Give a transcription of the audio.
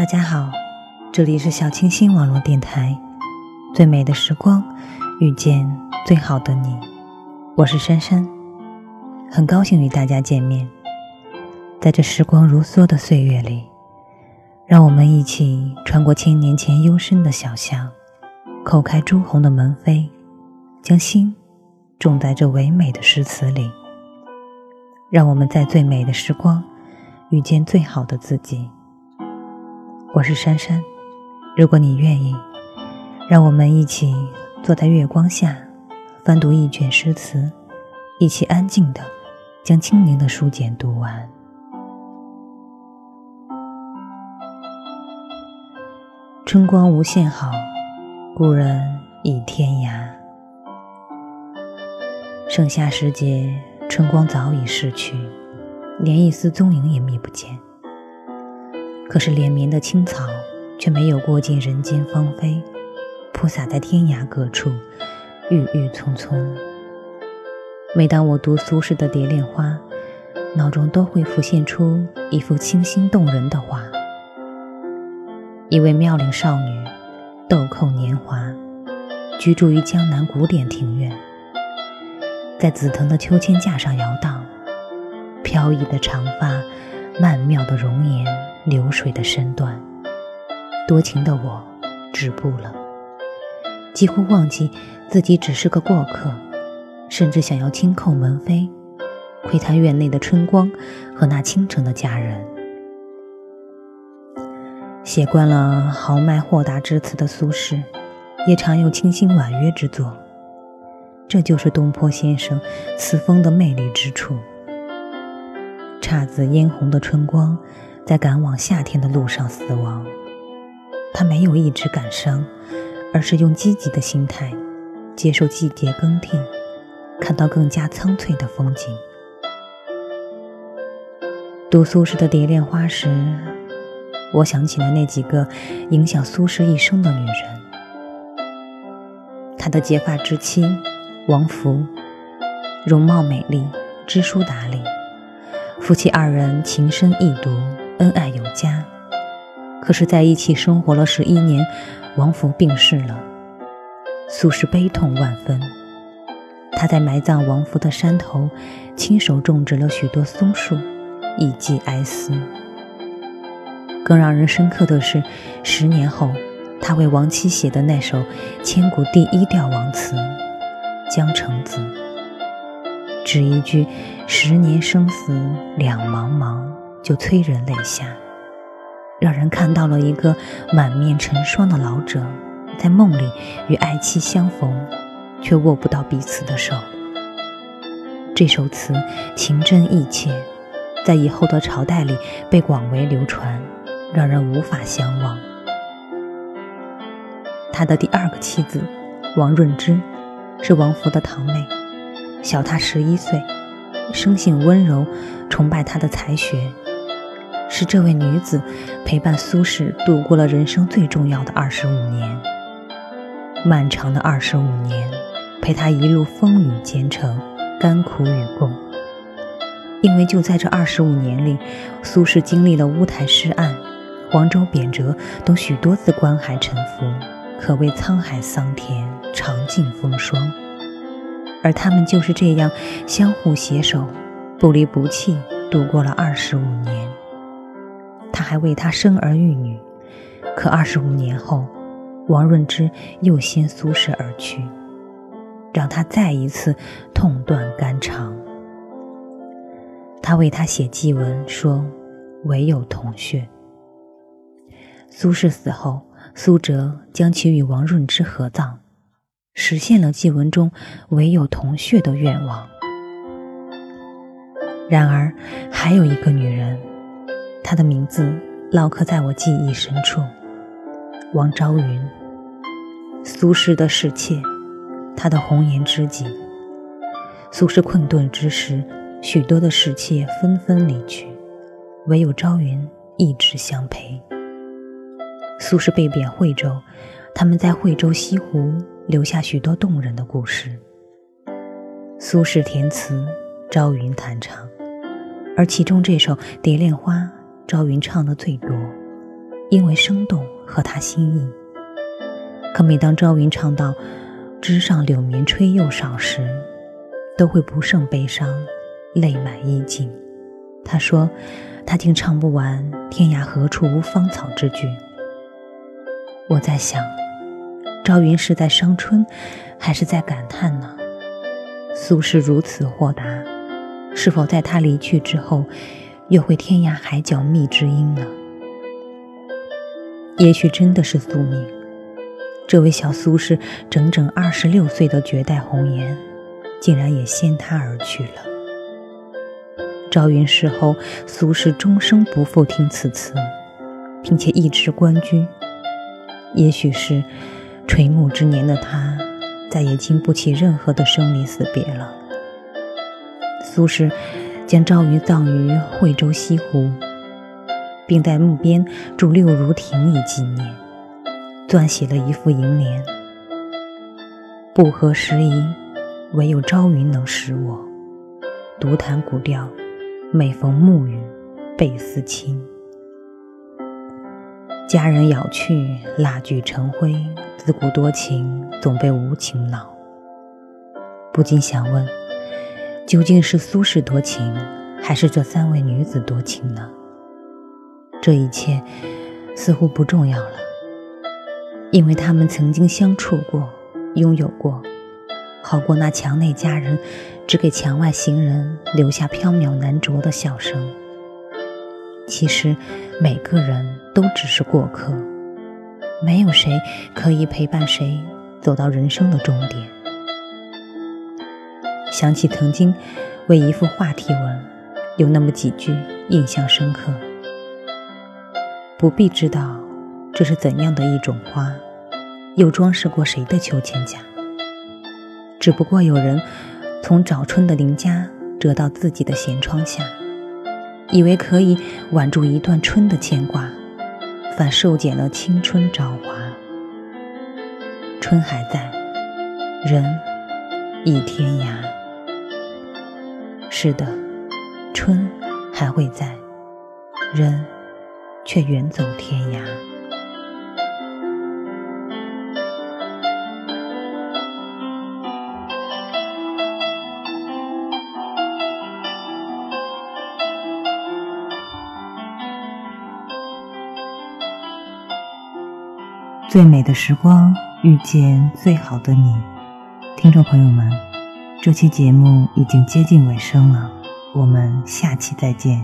大家好，这里是小清新网络电台，最美的时光，遇见最好的你，我是珊珊，很高兴与大家见面。在这时光如梭的岁月里，让我们一起穿过千年前幽深的小巷，叩开朱红的门扉，将心种在这唯美的诗词里。让我们在最美的时光，遇见最好的自己。我是珊珊，如果你愿意，让我们一起坐在月光下，翻读一卷诗词，一起安静的将清宁的书简读完。春光无限好，故人已天涯。盛夏时节，春光早已逝去，连一丝踪影也觅不见。可是连绵的青草却没有过尽人间芳菲，铺洒在天涯各处，郁郁葱葱。每当我读苏轼的《蝶恋花》，脑中都会浮现出一幅清新动人的画：一位妙龄少女，豆蔻年华，居住于江南古典庭院，在紫藤的秋千架上摇荡，飘逸的长发，曼妙的容颜。流水的身段，多情的我止步了，几乎忘记自己只是个过客，甚至想要轻叩门扉，窥探院内的春光和那倾城的佳人。写惯了豪迈豁达之词的苏轼，也常有清新婉约之作，这就是东坡先生词风的魅力之处。姹紫嫣红的春光。在赶往夏天的路上死亡，他没有一直感伤，而是用积极的心态接受季节更替，看到更加苍翠的风景。读苏轼的《蝶恋花》时，我想起了那几个影响苏轼一生的女人：他的结发之妻王弗，容貌美丽，知书达理，夫妻二人情深意笃。恩爱有加，可是在一起生活了十一年，王弗病逝了，苏轼悲痛万分。他在埋葬王弗的山头，亲手种植了许多松树，以寄哀思。更让人深刻的是，十年后，他为亡妻写的那首千古第一调王词《江城子》，只一句“十年生死两茫茫”。就催人泪下，让人看到了一个满面成霜的老者，在梦里与爱妻相逢，却握不到彼此的手。这首词情真意切，在以后的朝代里被广为流传，让人无法相忘。他的第二个妻子王润之，是王弗的堂妹，小他十一岁，生性温柔，崇拜他的才学。是这位女子陪伴苏轼度过了人生最重要的二十五年，漫长的二十五年，陪他一路风雨兼程，甘苦与共。因为就在这二十五年里，苏轼经历了乌台诗案、黄州贬谪等许多次关海沉浮，可谓沧海桑田，尝尽风霜。而他们就是这样相互携手，不离不弃，度过了二十五年。他还为她生儿育女，可二十五年后，王润之又先苏轼而去，让他再一次痛断肝肠。他为他写祭文说：“唯有同穴。”苏轼死后，苏辙将其与王润之合葬，实现了祭文中“唯有同穴”的愿望。然而，还有一个女人，他的名字烙刻在我记忆深处——王昭云。苏轼的侍妾，他的红颜知己。苏轼困顿之时，许多的侍妾纷纷离去，唯有昭云一直相陪。苏轼被贬惠州，他们在惠州西湖留下许多动人的故事。苏轼填词，朝云弹唱，而其中这首《蝶恋花》，朝云唱的最多，因为生动合他心意。可每当朝云唱到“枝上柳绵吹又少”时，都会不胜悲伤，泪满衣襟。他说：“他竟唱不完‘天涯何处无芳草’之句。”我在想，朝云是在伤春，还是在感叹呢？苏轼如此豁达，是否在他离去之后，又会天涯海角觅知音呢？也许真的是宿命。这位小苏轼整整二十六岁的绝代红颜，竟然也先他而去了。朝云逝后，苏轼终生不复听此词，并且一直官居。也许是垂暮之年的他，再也经不起任何的生离死别了。苏轼将朝云葬于惠州西湖，并在墓边筑六如亭以纪念，撰写了一副楹联：“不合时宜，唯有朝云能识我。独弹古调，每逢暮雨倍思亲。”佳人咬去，蜡炬成灰。自古多情，总被无情恼。不禁想问：究竟是苏轼多情，还是这三位女子多情呢？这一切似乎不重要了，因为他们曾经相处过，拥有过，好过那墙内佳人只给墙外行人留下缥缈难着的笑声。其实，每个人都只是过客，没有谁可以陪伴谁走到人生的终点。想起曾经为一幅画题文，有那么几句印象深刻：不必知道这是怎样的一种花，又装饰过谁的秋千架。只不过有人从早春的邻家折到自己的闲窗下。以为可以挽住一段春的牵挂，反受减了青春朝华。春还在，人已天涯。是的，春还会在，人却远走天涯。最美的时光遇见最好的你，听众朋友们，这期节目已经接近尾声了，我们下期再见。